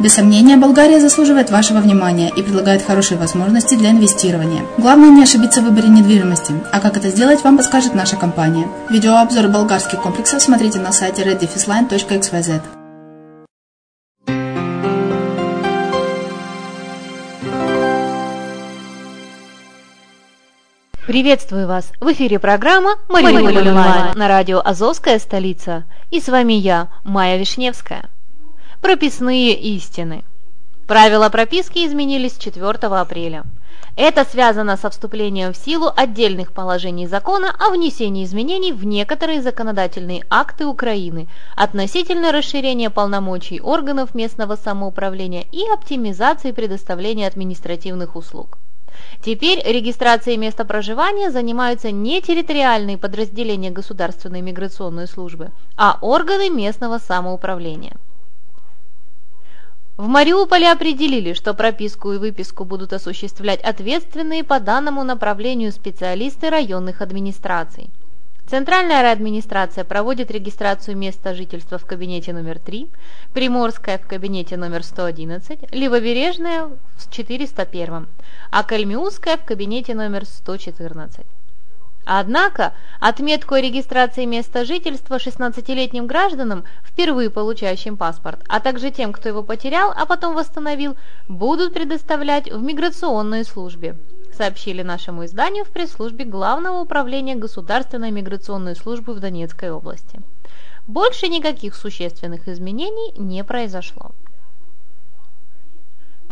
Без сомнения, Болгария заслуживает вашего внимания и предлагает хорошие возможности для инвестирования. Главное не ошибиться в выборе недвижимости, а как это сделать, вам подскажет наша компания. Видеообзор болгарских комплексов смотрите на сайте reddefisline.xyz. Приветствую вас! В эфире программа «Мариуполь онлайн» на радио «Азовская столица». И с вами я, Майя Вишневская. Прописные истины. Правила прописки изменились 4 апреля. Это связано со вступлением в силу отдельных положений закона о внесении изменений в некоторые законодательные акты Украины относительно расширения полномочий органов местного самоуправления и оптимизации предоставления административных услуг. Теперь регистрацией места проживания занимаются не территориальные подразделения Государственной миграционной службы, а органы местного самоуправления. В Мариуполе определили, что прописку и выписку будут осуществлять ответственные по данному направлению специалисты районных администраций. Центральная райадминистрация проводит регистрацию места жительства в кабинете номер 3, Приморская в кабинете номер 111, Левобережная в 401, а Кальмиусская в кабинете номер 114. Однако отметку о регистрации места жительства 16-летним гражданам, впервые получающим паспорт, а также тем, кто его потерял, а потом восстановил, будут предоставлять в миграционной службе, сообщили нашему изданию в пресс-службе Главного управления Государственной миграционной службы в Донецкой области. Больше никаких существенных изменений не произошло.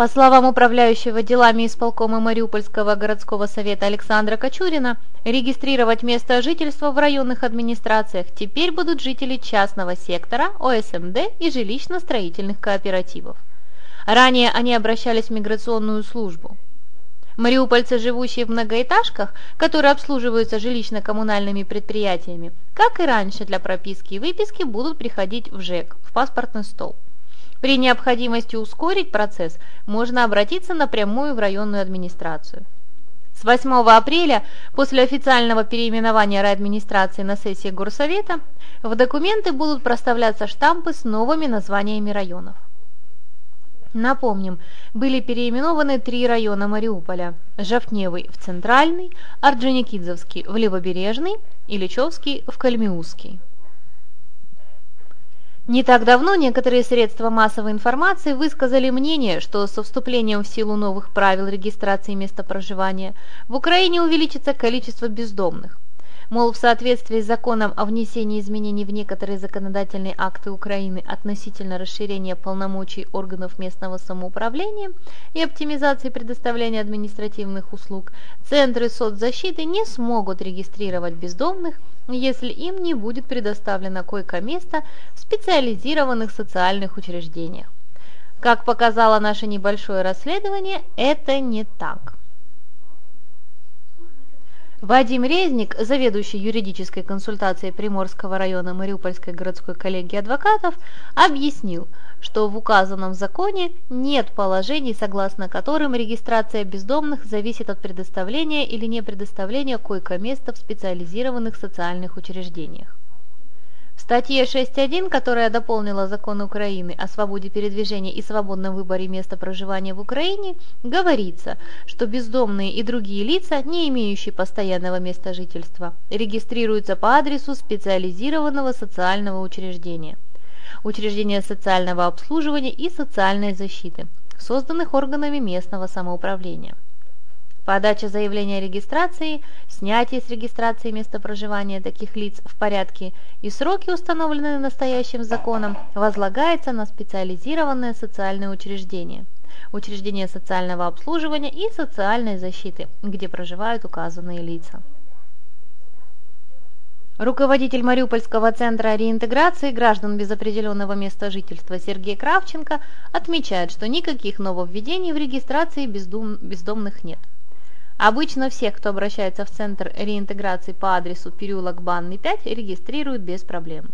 По словам управляющего делами исполкома Мариупольского городского совета Александра Кочурина, регистрировать место жительства в районных администрациях теперь будут жители частного сектора, ОСМД и жилищно-строительных кооперативов. Ранее они обращались в миграционную службу. Мариупольцы, живущие в многоэтажках, которые обслуживаются жилищно-коммунальными предприятиями, как и раньше для прописки и выписки, будут приходить в ЖЭК, в паспортный стол. При необходимости ускорить процесс можно обратиться напрямую в районную администрацию. С 8 апреля, после официального переименования райадминистрации на сессии Горсовета, в документы будут проставляться штампы с новыми названиями районов. Напомним, были переименованы три района Мариуполя – Жафневый в Центральный, Орджоникидзевский в Левобережный и Личевский в Кальмиузский. Не так давно некоторые средства массовой информации высказали мнение, что со вступлением в силу новых правил регистрации места проживания в Украине увеличится количество бездомных. Мол, в соответствии с законом о внесении изменений в некоторые законодательные акты Украины относительно расширения полномочий органов местного самоуправления и оптимизации предоставления административных услуг, центры соцзащиты не смогут регистрировать бездомных, если им не будет предоставлено койко-место в специализированных социальных учреждениях. Как показало наше небольшое расследование, это не так. Вадим Резник, заведующий юридической консультацией Приморского района Мариупольской городской коллегии адвокатов, объяснил, что в указанном законе нет положений, согласно которым регистрация бездомных зависит от предоставления или не предоставления койко-места в специализированных социальных учреждениях. В статье 6.1, которая дополнила закон Украины о свободе передвижения и свободном выборе места проживания в Украине, говорится, что бездомные и другие лица, не имеющие постоянного места жительства, регистрируются по адресу специализированного социального учреждения, учреждения социального обслуживания и социальной защиты, созданных органами местного самоуправления. Подача заявления о регистрации, снятие с регистрации места проживания таких лиц в порядке и сроки, установленные настоящим законом, возлагается на специализированное социальное учреждение, учреждение социального обслуживания и социальной защиты, где проживают указанные лица. Руководитель Мариупольского центра реинтеграции граждан без определенного места жительства Сергей Кравченко отмечает, что никаких нововведений в регистрации бездом... бездомных нет. Обычно всех, кто обращается в Центр реинтеграции по адресу переулок Банный 5, регистрируют без проблем.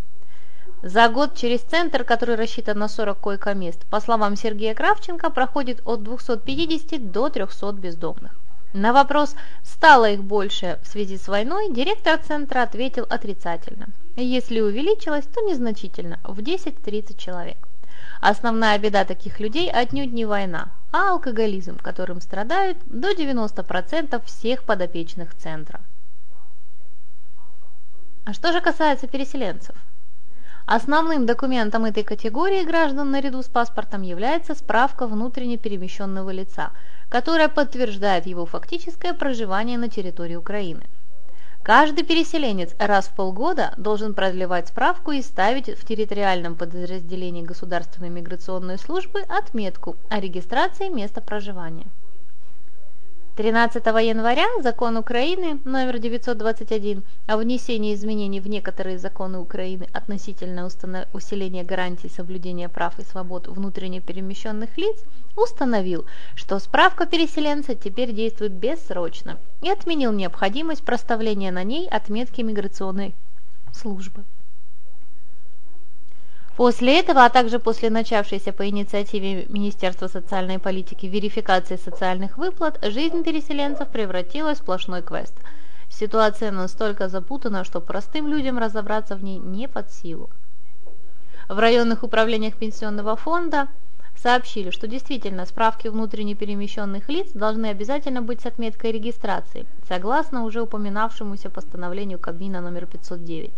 За год через центр, который рассчитан на 40 койко-мест, по словам Сергея Кравченко, проходит от 250 до 300 бездомных. На вопрос, стало их больше в связи с войной, директор центра ответил отрицательно. Если увеличилось, то незначительно, в 10-30 человек. Основная беда таких людей отнюдь не война, а алкоголизм, которым страдают до 90% всех подопечных центра. А что же касается переселенцев? Основным документом этой категории граждан наряду с паспортом является справка внутренне перемещенного лица, которая подтверждает его фактическое проживание на территории Украины. Каждый переселенец раз в полгода должен продлевать справку и ставить в территориальном подразделении Государственной миграционной службы отметку о регистрации места проживания. 13 января закон Украины номер 921 о внесении изменений в некоторые законы Украины относительно усиления гарантий соблюдения прав и свобод внутренне перемещенных лиц установил, что справка переселенца теперь действует бессрочно и отменил необходимость проставления на ней отметки миграционной службы. После этого, а также после начавшейся по инициативе Министерства социальной политики верификации социальных выплат, жизнь переселенцев превратилась в сплошной квест. Ситуация настолько запутана, что простым людям разобраться в ней не под силу. В районных управлениях пенсионного фонда сообщили, что действительно справки внутренне перемещенных лиц должны обязательно быть с отметкой регистрации, согласно уже упоминавшемуся постановлению Кабмина номер 509.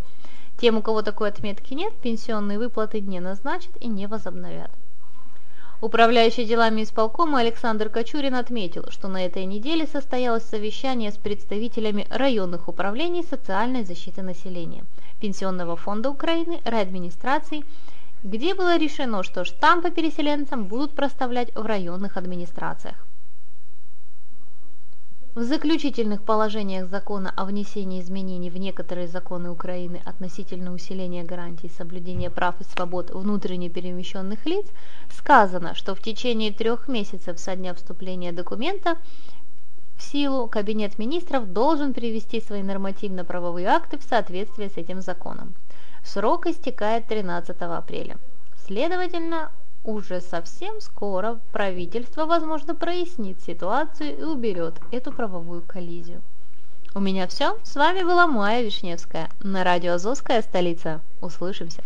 Тем, у кого такой отметки нет, пенсионные выплаты не назначат и не возобновят. Управляющий делами исполкома Александр Кочурин отметил, что на этой неделе состоялось совещание с представителями районных управлений социальной защиты населения, Пенсионного фонда Украины, райадминистраций, где было решено, что штампы переселенцам будут проставлять в районных администрациях. В заключительных положениях закона о внесении изменений в некоторые законы Украины относительно усиления гарантий соблюдения прав и свобод внутренне перемещенных лиц сказано, что в течение трех месяцев со дня вступления документа в силу Кабинет министров должен привести свои нормативно-правовые акты в соответствие с этим законом. Срок истекает 13 апреля. Следовательно, уже совсем скоро правительство, возможно, прояснит ситуацию и уберет эту правовую коллизию. У меня все. С вами была Майя Вишневская на радио «Азовская столица». Услышимся.